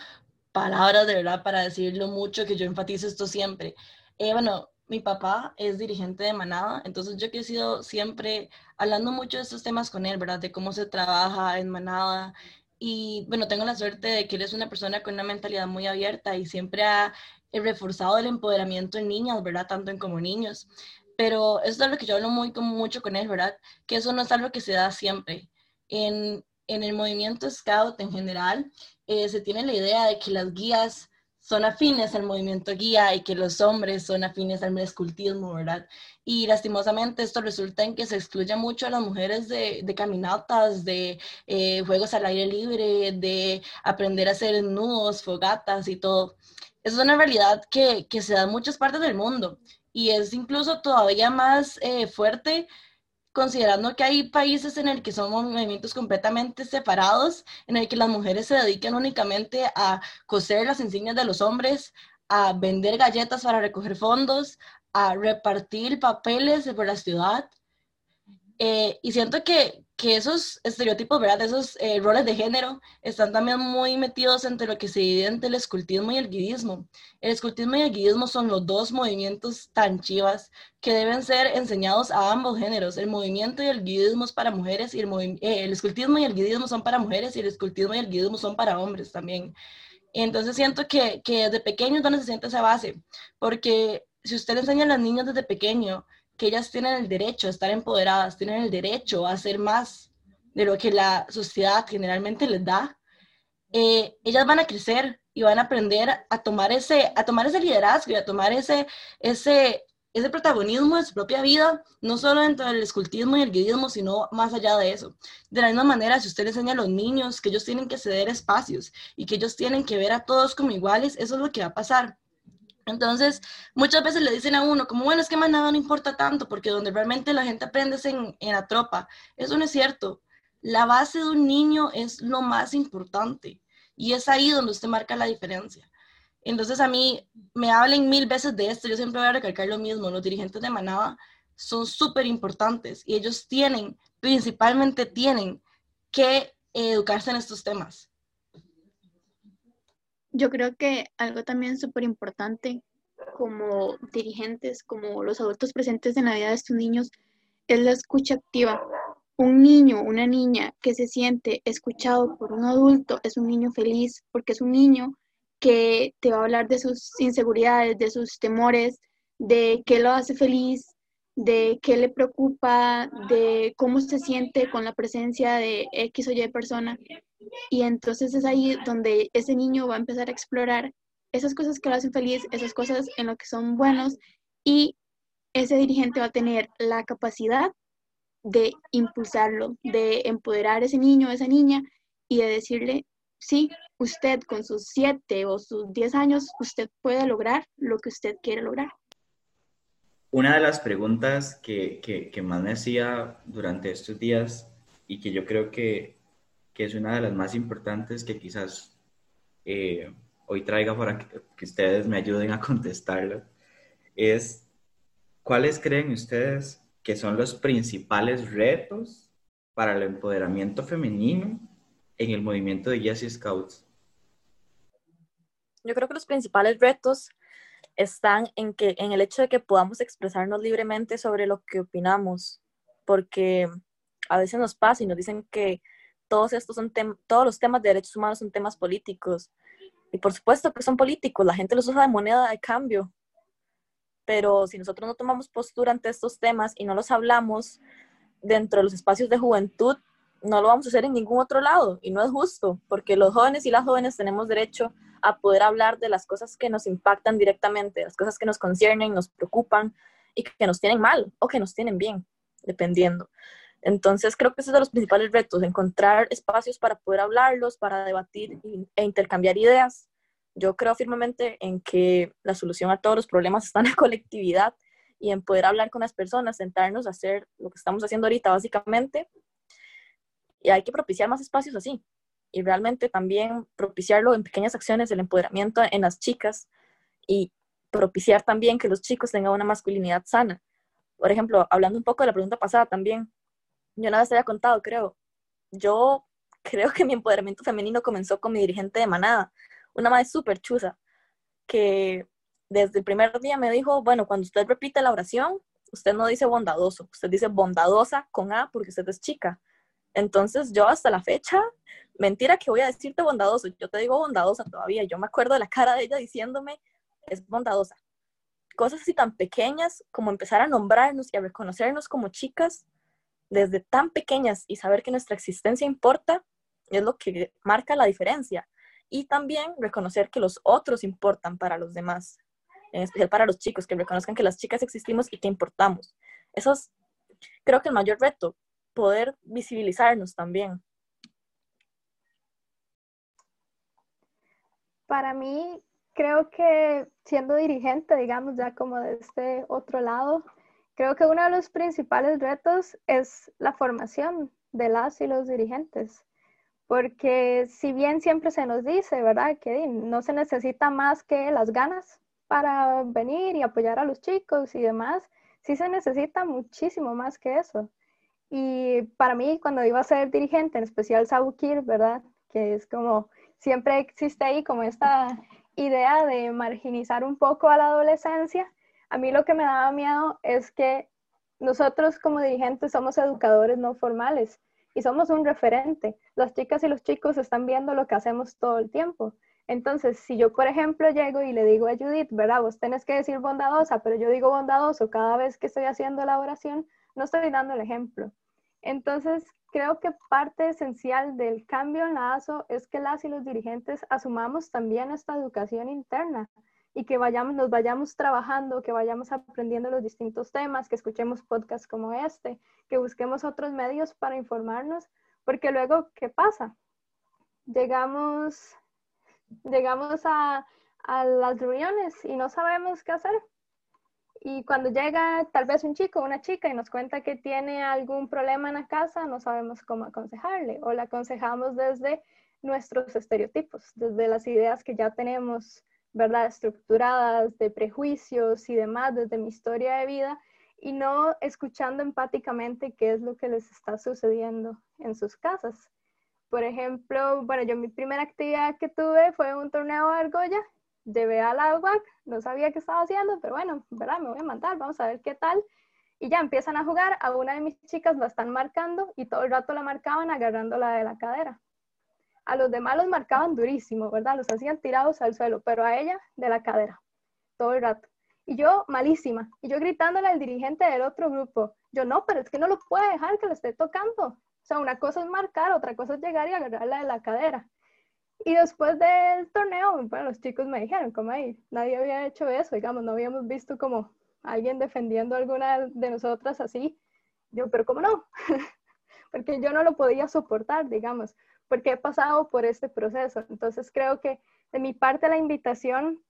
palabras de verdad para decir lo mucho que yo enfatizo esto siempre. Eh, bueno, mi papá es dirigente de Manada, entonces yo he sido siempre hablando mucho de estos temas con él, ¿verdad? De cómo se trabaja en Manada. Y bueno, tengo la suerte de que él es una persona con una mentalidad muy abierta y siempre ha reforzado el empoderamiento en niñas, ¿verdad? Tanto en como niños. Pero eso es lo que yo hablo muy, mucho con él, ¿verdad? Que eso no es algo que se da siempre. En, en el movimiento Scout en general, eh, se tiene la idea de que las guías son afines al movimiento guía y que los hombres son afines al escultismo, ¿verdad? Y lastimosamente esto resulta en que se excluye mucho a las mujeres de, caminatas, de eh, juegos al aire libre, de aprender a hacer nudos, fogatas y todo. Es una realidad que, que, se da en muchas partes del mundo y es incluso todavía más eh, fuerte considerando que hay países en el que son movimientos completamente separados, en el que las mujeres se dedican únicamente a coser las insignias de los hombres, a vender galletas para recoger fondos, a repartir papeles por la ciudad. Eh, y siento que, que esos estereotipos, ¿verdad? Esos eh, roles de género están también muy metidos entre lo que se divide entre el escultismo y el guidismo. El escultismo y el guidismo son los dos movimientos tan chivas que deben ser enseñados a ambos géneros. El movimiento y el guidismo para mujeres y el, eh, el escultismo y el guidismo son para mujeres y el escultismo y el guidismo son para hombres también. Entonces siento que, que desde pequeño es donde se siente esa base, porque si usted enseña a las niñas desde pequeño que ellas tienen el derecho a estar empoderadas, tienen el derecho a hacer más de lo que la sociedad generalmente les da, eh, ellas van a crecer y van a aprender a tomar ese, a tomar ese liderazgo y a tomar ese, ese, ese protagonismo de su propia vida, no solo dentro del escultismo y el guidismo, sino más allá de eso. De la misma manera, si usted le enseña a los niños que ellos tienen que ceder espacios y que ellos tienen que ver a todos como iguales, eso es lo que va a pasar. Entonces, muchas veces le dicen a uno, como bueno, es que manada no importa tanto, porque donde realmente la gente aprende es en, en la tropa. Eso no es cierto. La base de un niño es lo más importante y es ahí donde usted marca la diferencia. Entonces, a mí me hablen mil veces de esto, yo siempre voy a recalcar lo mismo, los dirigentes de manada son súper importantes y ellos tienen, principalmente tienen que educarse en estos temas yo creo que algo también súper importante como dirigentes, como los adultos presentes en la vida de estos niños, es la escucha activa. Un niño, una niña que se siente escuchado por un adulto es un niño feliz porque es un niño que te va a hablar de sus inseguridades, de sus temores, de qué lo hace feliz, de qué le preocupa, de cómo se siente con la presencia de X o Y persona. Y entonces es ahí donde ese niño va a empezar a explorar esas cosas que lo hacen feliz, esas cosas en lo que son buenos y ese dirigente va a tener la capacidad de impulsarlo, de empoderar a ese niño, a esa niña y de decirle, sí, usted con sus siete o sus diez años, usted puede lograr lo que usted quiere lograr. Una de las preguntas que, que, que más me hacía durante estos días y que yo creo que que es una de las más importantes que quizás eh, hoy traiga para que, ustedes me ayuden a contestarla, es cuáles creen ustedes que son los principales retos para el empoderamiento femenino en el movimiento de Guías y Scouts. Yo creo que los principales retos están en, que, en el hecho de que podamos expresarnos libremente sobre lo que opinamos, porque a veces nos pasa y nos dicen que todos estos son todos los temas de derechos humanos son temas políticos. Y por supuesto que son políticos, la gente los usa de moneda de cambio. Pero si nosotros no tomamos postura ante estos temas y no los hablamos dentro de los espacios de juventud, no lo vamos a hacer en ningún otro lado. Y no es justo, porque los jóvenes y las jóvenes tenemos derecho a poder hablar de las cosas que nos impactan directamente, las cosas que nos conciernen, nos preocupan y que nos tienen mal o que nos tienen bien, dependiendo. Entonces creo que ese es de los principales retos, encontrar espacios para poder hablarlos, para debatir e intercambiar ideas. Yo creo firmemente en que la solución a todos los problemas está en la colectividad y en poder hablar con las personas, sentarnos a hacer lo que estamos haciendo ahorita básicamente. Y hay que propiciar más espacios así. Y realmente también propiciarlo en pequeñas acciones, el empoderamiento en las chicas y propiciar también que los chicos tengan una masculinidad sana. Por ejemplo, hablando un poco de la pregunta pasada también, yo nada se había contado, creo. Yo creo que mi empoderamiento femenino comenzó con mi dirigente de manada, una madre súper chusa, que desde el primer día me dijo, bueno, cuando usted repite la oración, usted no dice bondadoso, usted dice bondadosa con A porque usted es chica. Entonces yo hasta la fecha, mentira que voy a decirte bondadoso, yo te digo bondadosa todavía, yo me acuerdo de la cara de ella diciéndome, es bondadosa. Cosas así tan pequeñas como empezar a nombrarnos y a reconocernos como chicas desde tan pequeñas y saber que nuestra existencia importa es lo que marca la diferencia. Y también reconocer que los otros importan para los demás, en especial para los chicos, que reconozcan que las chicas existimos y que importamos. Eso es, creo que el mayor reto, poder visibilizarnos también. Para mí, creo que siendo dirigente, digamos, ya como de este otro lado, creo que uno de los principales retos es la formación de las y los dirigentes. Porque si bien siempre se nos dice, ¿verdad? Que no se necesita más que las ganas para venir y apoyar a los chicos y demás, sí se necesita muchísimo más que eso. Y para mí, cuando iba a ser dirigente, en especial Sabukir, ¿verdad? Que es como, siempre existe ahí como esta idea de marginizar un poco a la adolescencia, a mí lo que me daba miedo es que nosotros como dirigentes somos educadores no formales y somos un referente. Las chicas y los chicos están viendo lo que hacemos todo el tiempo. Entonces, si yo, por ejemplo, llego y le digo a Judith, ¿verdad? Vos tenés que decir bondadosa, pero yo digo bondadoso cada vez que estoy haciendo la oración, no estoy dando el ejemplo. Entonces, creo que parte esencial del cambio en la ASO es que las y los dirigentes asumamos también esta educación interna y que vayamos, nos vayamos trabajando, que vayamos aprendiendo los distintos temas, que escuchemos podcasts como este, que busquemos otros medios para informarnos, porque luego, ¿qué pasa? Llegamos, llegamos a, a las reuniones y no sabemos qué hacer. Y cuando llega tal vez un chico o una chica y nos cuenta que tiene algún problema en la casa, no sabemos cómo aconsejarle o le aconsejamos desde nuestros estereotipos, desde las ideas que ya tenemos, ¿verdad? Estructuradas de prejuicios y demás desde mi historia de vida y no escuchando empáticamente qué es lo que les está sucediendo en sus casas. Por ejemplo, bueno, yo mi primera actividad que tuve fue un torneo de argolla llevé al agua, no sabía qué estaba haciendo, pero bueno, ¿verdad? Me voy a mandar, vamos a ver qué tal. Y ya empiezan a jugar, a una de mis chicas la están marcando y todo el rato la marcaban agarrándola de la cadera. A los demás los marcaban durísimo, ¿verdad? Los hacían tirados al suelo, pero a ella de la cadera, todo el rato. Y yo malísima, y yo gritándole al dirigente del otro grupo, yo no, pero es que no lo puede dejar que le esté tocando. O sea, una cosa es marcar, otra cosa es llegar y agarrarla de la cadera. Y después del torneo, bueno, los chicos me dijeron, como ahí, nadie había hecho eso, digamos, no habíamos visto como alguien defendiendo a alguna de nosotras así. Yo, pero ¿cómo no? porque yo no lo podía soportar, digamos, porque he pasado por este proceso. Entonces creo que de mi parte la invitación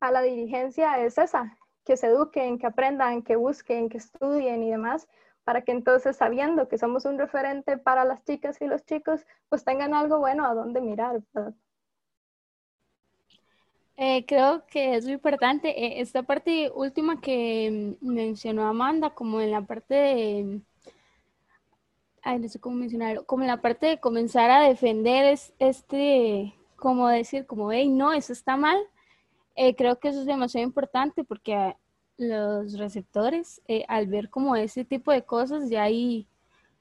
a la dirigencia es esa, que se eduquen, que aprendan, que busquen, que estudien y demás, para que entonces, sabiendo que somos un referente para las chicas y los chicos, pues tengan algo bueno a dónde mirar. Eh, creo que es muy importante eh, esta parte última que mencionó Amanda, como en la parte de, ay, no sé cómo mencionarlo, como en la parte de comenzar a defender es, este, como decir, como, hey, no, eso está mal. Eh, creo que eso es demasiado importante porque los receptores, eh, al ver como ese tipo de cosas, ya ahí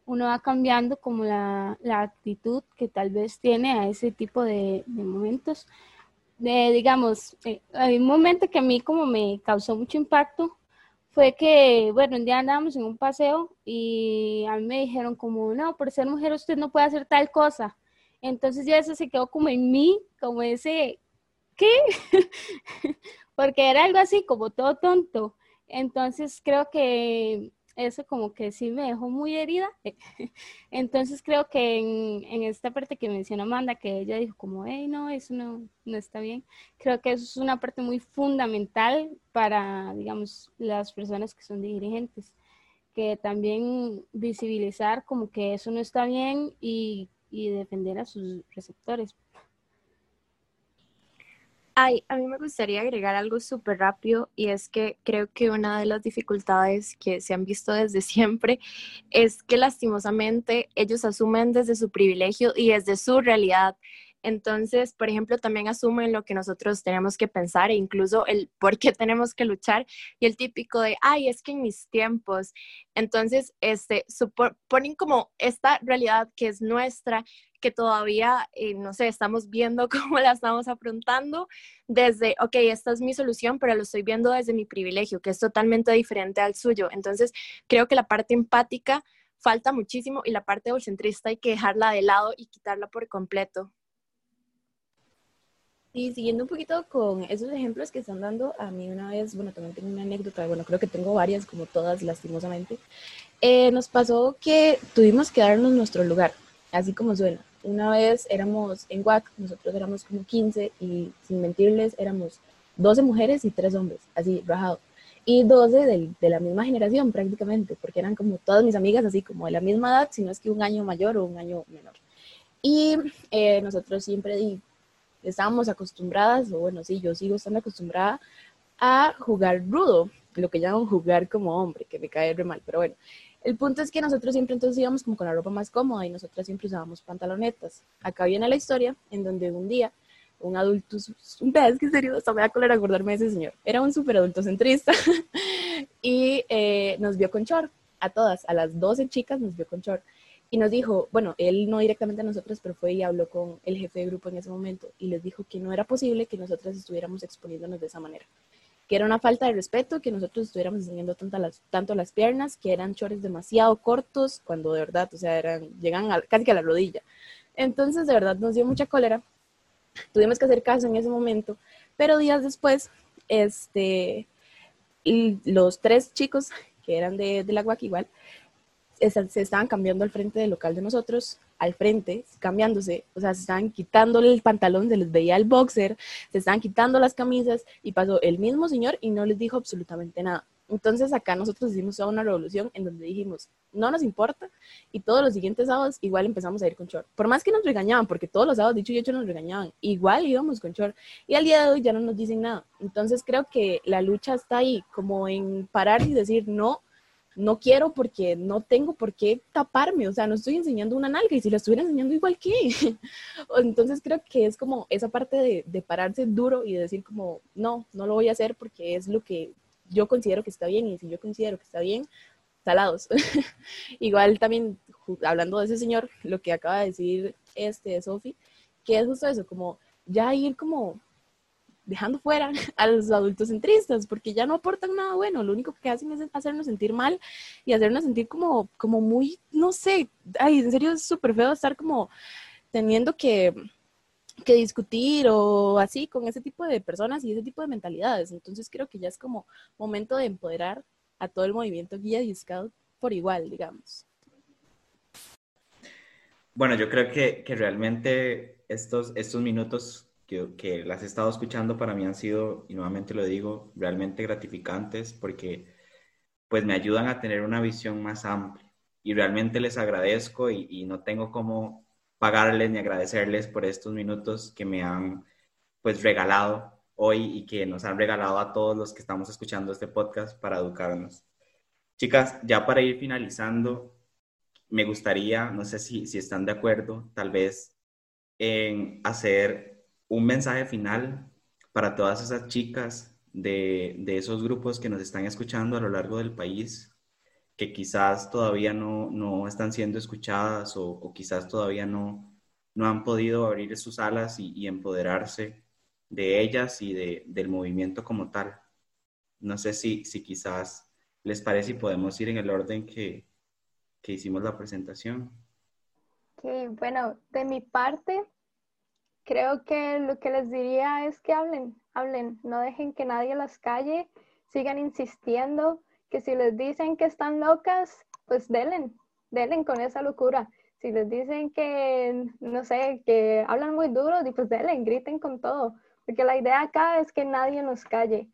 uno va cambiando como la, actitud que tal vez tiene a ese tipo de, momentos. De, digamos, eh, hay un momento que a mí como me causó mucho impacto fue que, bueno, un día andábamos en un paseo y a mí me dijeron como, no, por ser mujer usted no puede hacer tal cosa. Entonces ya eso se quedó como en mí, como ese, ¿qué? porque era algo así como todo tonto. Entonces creo que eso como que sí me dejó muy herida. Entonces creo que en, esta parte que mencionó Amanda, que ella dijo como, hey, no, eso no, no está bien, creo que eso es una parte muy fundamental para, digamos, las personas que son dirigentes, que también visibilizar como que eso no está bien y defender a sus receptores. Ay, a mí me gustaría agregar algo súper rápido y es que creo que una de las dificultades que se han visto desde siempre es que lastimosamente ellos asumen desde su privilegio y desde su realidad entonces, por ejemplo, también asumen lo que nosotros tenemos que pensar e incluso el por qué tenemos que luchar y el típico de, ay, es que en mis tiempos. Entonces, este, ponen como esta realidad que es nuestra, que todavía, eh, no sé, estamos viendo cómo la estamos afrontando desde, ok, esta es mi solución, pero lo estoy viendo desde mi privilegio, que es totalmente diferente al suyo. Entonces, creo que la parte empática falta muchísimo y la parte egocentrista hay que dejarla de lado y quitarla por completo. Y siguiendo un poquito con esos ejemplos que están dando, a mí una vez, bueno, también tengo una anécdota, bueno, creo que tengo varias, como todas, lastimosamente. Eh, nos pasó que tuvimos que darnos nuestro lugar, así como suena. Una vez éramos en WAC, nosotros éramos como 15 y sin mentirles éramos 12 mujeres y 3 hombres, así, rajado. Y 12 de, de la misma generación prácticamente, porque eran como todas mis amigas, así como de la misma edad, si no es que un año mayor o un año menor. Y eh, nosotros siempre estábamos acostumbradas, o bueno, sí, yo sigo estando acostumbrada a jugar rudo, lo que llaman jugar como hombre, que me cae re mal, pero bueno. El punto es que nosotros siempre entonces íbamos como con la ropa más cómoda y nosotras siempre usábamos pantalonetas. Acá viene la historia en donde un día un adulto, un pedazo que serio, hasta me da color acordarme de ese señor. Era un súper adulto centrista y eh, nos vio con short, a todas, a las 12 chicas nos vio con short y nos dijo, bueno, él no directamente a nosotros, pero fue y habló con el jefe de grupo en ese momento y les dijo que no era posible que nosotras estuviéramos exponiéndonos de esa manera, que era una falta de respeto, que nosotros estuviéramos enseñando tanto las, tanto las piernas, que eran chores demasiado cortos, cuando de verdad, o sea, eran, llegan casi que a la rodilla. Entonces, de verdad, nos dio mucha cólera. Tuvimos que hacer caso en ese momento, pero días después, este, los tres chicos que eran de, de la UAC igual, se estaban cambiando al frente del local de nosotros, al frente, cambiándose, o sea, se estaban quitándole el pantalón, se les veía el boxer, se estaban quitando las camisas y pasó el mismo señor y no les dijo absolutamente nada. Entonces acá nosotros hicimos toda una revolución en donde dijimos, no nos importa y todos los siguientes sábados igual empezamos a ir con short. Por más que nos regañaban, porque todos los sábados dicho y hecho nos regañaban, igual íbamos con short y al día de hoy ya no nos dicen nada. Entonces creo que la lucha está ahí como en parar y decir no no quiero porque no tengo por qué taparme, o sea, no estoy enseñando una nalga y si la estuviera enseñando igual que. Entonces creo que es como esa parte de, de, pararse duro y de decir como, no, no lo voy a hacer porque es lo que yo considero que está bien y si yo considero que está bien, salados. igual también, hablando de ese señor, lo que acaba de decir este Sofi, que es justo eso, como ya ir como dejando fuera a los adultos centristas, porque ya no aportan nada bueno, lo único que hacen es hacernos sentir mal y hacernos sentir como, como muy, no sé, ay, en serio es súper feo estar como teniendo que, que discutir o así con ese tipo de personas y ese tipo de mentalidades. Entonces creo que ya es como momento de empoderar a todo el movimiento guía y scout por igual, digamos. Bueno, yo creo que, que realmente estos, estos minutos que, las he estado escuchando para mí han sido, y nuevamente lo digo, realmente gratificantes porque pues me ayudan a tener una visión más amplia y realmente les agradezco y, y no tengo cómo pagarles ni agradecerles por estos minutos que me han pues regalado hoy y que nos han regalado a todos los que estamos escuchando este podcast para educarnos. Chicas, ya para ir finalizando, me gustaría, no sé si, si están de acuerdo, tal vez en hacer un mensaje final para todas esas chicas de, esos grupos que nos están escuchando a lo largo del país, que quizás todavía no, están siendo escuchadas o, quizás todavía no, no han podido abrir sus alas y, empoderarse de ellas y de, del movimiento como tal. No sé si, si quizás les parece y podemos ir en el orden que, que hicimos la presentación. Sí, bueno, de mi parte, creo que lo que les diría es que hablen, hablen, no dejen que nadie las calle, sigan insistiendo, que si les dicen que están locas, pues delen, delen con esa locura. Si les dicen que, no sé, que hablan muy duro, pues delen, griten con todo, porque la idea acá es que nadie nos calle.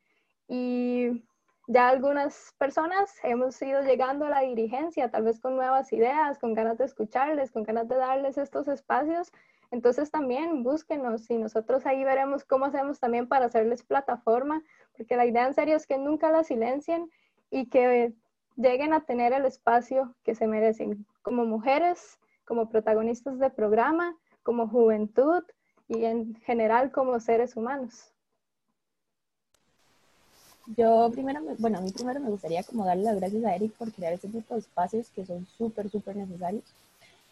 Y ya algunas personas hemos ido llegando a la dirigencia, tal vez con nuevas ideas, con ganas de escucharles, con ganas de darles estos espacios. Entonces también búsquenos y nosotros ahí veremos cómo hacemos también para hacerles plataforma, porque la idea en serio es que nunca la silencien y que lleguen a tener el espacio que se merecen como mujeres, como protagonistas de programa, como juventud y en general como seres humanos. Yo primero, bueno, a mí primero me gustaría como darle las gracias a Eric por crear este tipo de espacios que son súper, súper necesarios.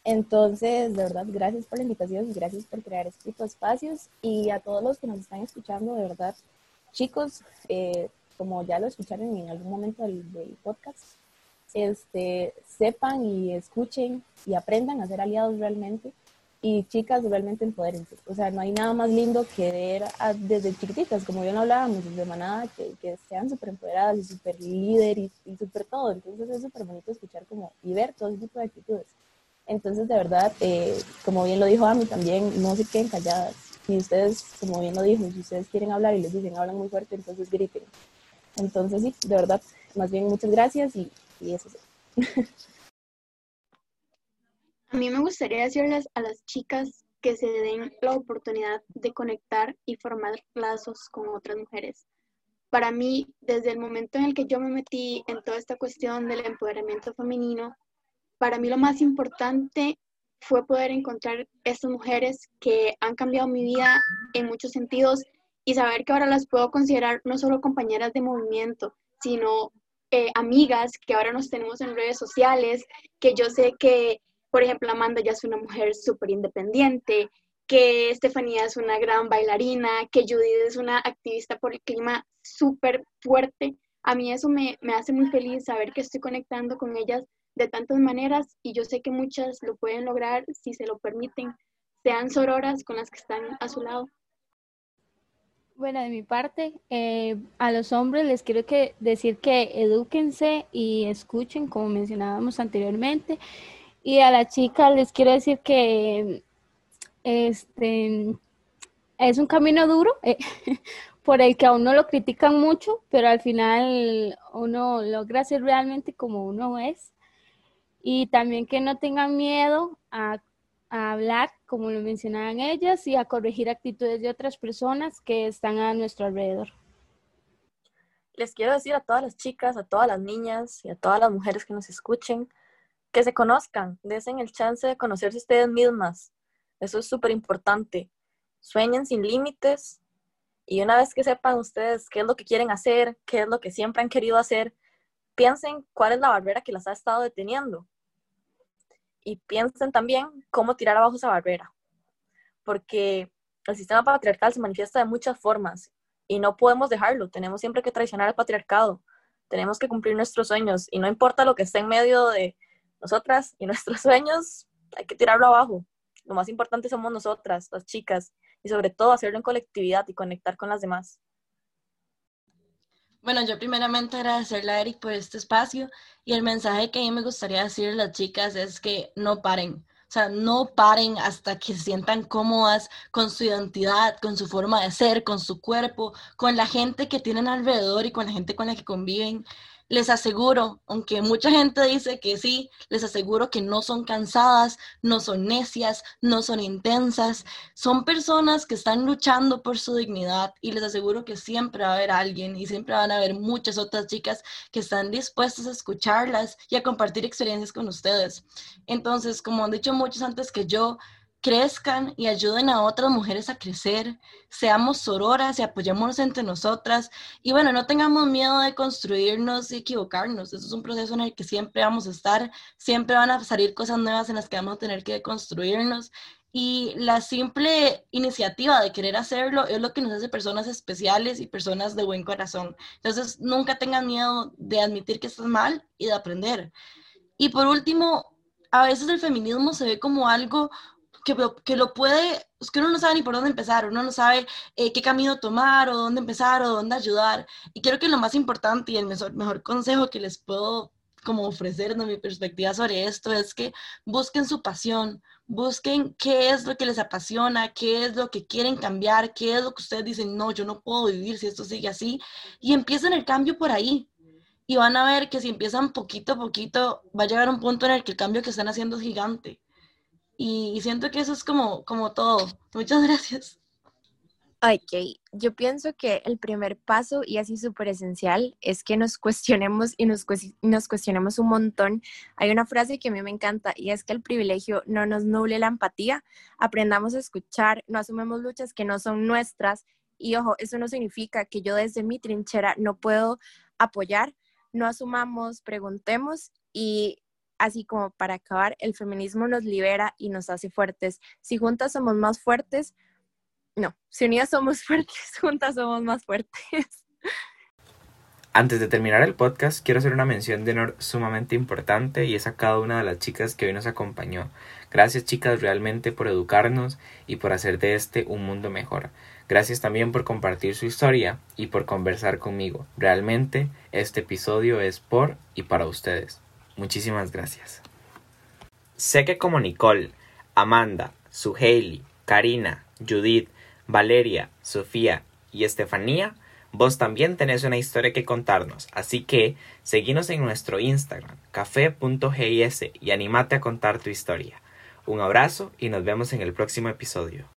Entonces, de verdad, gracias por la invitación gracias por crear este tipo de espacios. Y a todos los que nos están escuchando, de verdad, chicos, eh, como ya lo escucharon en algún momento del, podcast, este, sepan y escuchen y aprendan a ser aliados realmente y chicas realmente empodérense. O sea, no hay nada más lindo que ver desde chiquititas, como no hablábamos, desde manada, que, sean súper empoderadas y súper líder y, y súper todo. Entonces es súper bonito escuchar como y ver todo ese tipo de actitudes. Entonces, de verdad, eh, como bien lo dijo Ami también, no se queden calladas. Y ustedes, como bien lo dijo, si ustedes quieren hablar y les dicen, hablan muy fuerte, entonces griten. Entonces, sí, de verdad, más bien muchas gracias y, y eso sí. A mí me gustaría decirles a las chicas que se den la oportunidad de conectar y formar lazos con otras mujeres. Para mí, desde el momento en el que yo me metí en toda esta cuestión del empoderamiento femenino, para mí lo más importante fue poder encontrar estas mujeres que han cambiado mi vida en muchos sentidos y saber que ahora las puedo considerar no solo compañeras de movimiento, sino eh, amigas que ahora nos tenemos en redes sociales, que yo sé que, por ejemplo, Amanda ya es una mujer súper independiente, que Estefanía es una gran bailarina, que Judith es una activista por el clima súper fuerte. A mí eso me, me hace muy feliz saber que estoy conectando con ellas de tantas maneras y yo sé que muchas lo pueden lograr si se lo permiten, sean sororas con las que están a su lado. Bueno, de mi parte, eh, a los hombres les quiero que decir que edúquense y escuchen, como mencionábamos anteriormente. Y a las chicas les quiero decir que este es un camino duro eh, por el que a uno lo critican mucho, pero al final uno logra ser realmente como uno es. Y también que no tengan miedo a hablar, como lo mencionaban ellas, y a corregir actitudes de otras personas que están a nuestro alrededor. Les quiero decir a todas las chicas, a todas las niñas y a todas las mujeres que nos escuchen, que se conozcan, desen el chance de conocerse ustedes mismas. Eso es súper importante. Sueñen sin límites y una vez que sepan ustedes qué es lo que quieren hacer, qué es lo que siempre han querido hacer, piensen cuál es la barrera que las ha estado deteniendo y piensen también cómo tirar abajo esa barrera, porque el sistema patriarcal se manifiesta de muchas formas y no podemos dejarlo, tenemos siempre que traicionar al patriarcado, tenemos que cumplir nuestros sueños y no importa lo que esté en medio de nosotras y nuestros sueños, hay que tirarlo abajo. Lo más importante somos nosotras, las chicas, y sobre todo hacerlo en colectividad y conectar con las demás. Bueno, yo primeramente agradecerle a Eric por este espacio y el mensaje que a mí me gustaría decir a las chicas es que no paren. O sea, no paren hasta que se sientan cómodas con su identidad, con su forma de ser, con su cuerpo, con la gente que tienen alrededor y con la gente con la que conviven les aseguro, aunque mucha gente dice que sí, les aseguro que no son cansadas, no son necias, no son intensas, son personas que están luchando por su dignidad y les aseguro que siempre va a haber alguien y siempre van a haber muchas otras chicas que están dispuestas a escucharlas y a compartir experiencias con ustedes. Entonces, como han dicho muchos antes que yo, crezcan y ayuden a otras mujeres a crecer, seamos sororas y apoyémonos entre nosotras. Y bueno, no tengamos miedo de construirnos y equivocarnos. Eso es un proceso en el que siempre vamos a estar, siempre van a salir cosas nuevas en las que vamos a tener que construirnos. Y la simple iniciativa de querer hacerlo es lo que nos hace personas especiales y personas de buen corazón. Entonces, nunca tengan miedo de admitir que estás mal y de aprender. Y por último, a veces el feminismo se ve como algo que, lo puede, que uno no sabe ni por dónde empezar, uno no sabe eh, qué camino tomar o dónde empezar o dónde ayudar. Y creo que lo más importante y el mejor, mejor consejo que les puedo como ofrecer de mi perspectiva sobre esto es que busquen su pasión, busquen qué es lo que les apasiona, qué es lo que quieren cambiar, qué es lo que ustedes dicen, no, yo no puedo vivir si esto sigue así, y empiecen el cambio por ahí. Y van a ver que si empiezan poquito a poquito, va a llegar un punto en el que el cambio que están haciendo es gigante. Y, siento que eso es como, como todo. Muchas gracias. Ok, yo pienso que el primer paso y así súper esencial es que nos cuestionemos y nos, nos cuestionemos un montón. Hay una frase que a mí me encanta y es que el privilegio no nos nuble la empatía, aprendamos a escuchar, no asumemos luchas que no son nuestras y ojo, eso no significa que yo desde mi trinchera no puedo apoyar, no asumamos, preguntemos y así como para acabar, el feminismo nos libera y nos hace fuertes. Si juntas somos más fuertes, no, si unidas somos fuertes, juntas somos más fuertes. Antes de terminar el podcast, quiero hacer una mención de honor sumamente importante y es a cada una de las chicas que hoy nos acompañó. Gracias chicas realmente por educarnos y por hacer de este un mundo mejor. Gracias también por compartir su historia y por conversar conmigo. Realmente este episodio es por y para ustedes. Muchísimas gracias. Sé que como Nicole, Amanda, Suheili, Karina, Judith, Valeria, Sofía y Estefanía, vos también tenés una historia que contarnos, así que seguinos en nuestro Instagram, café.gis y animate a contar tu historia. Un abrazo y nos vemos en el próximo episodio.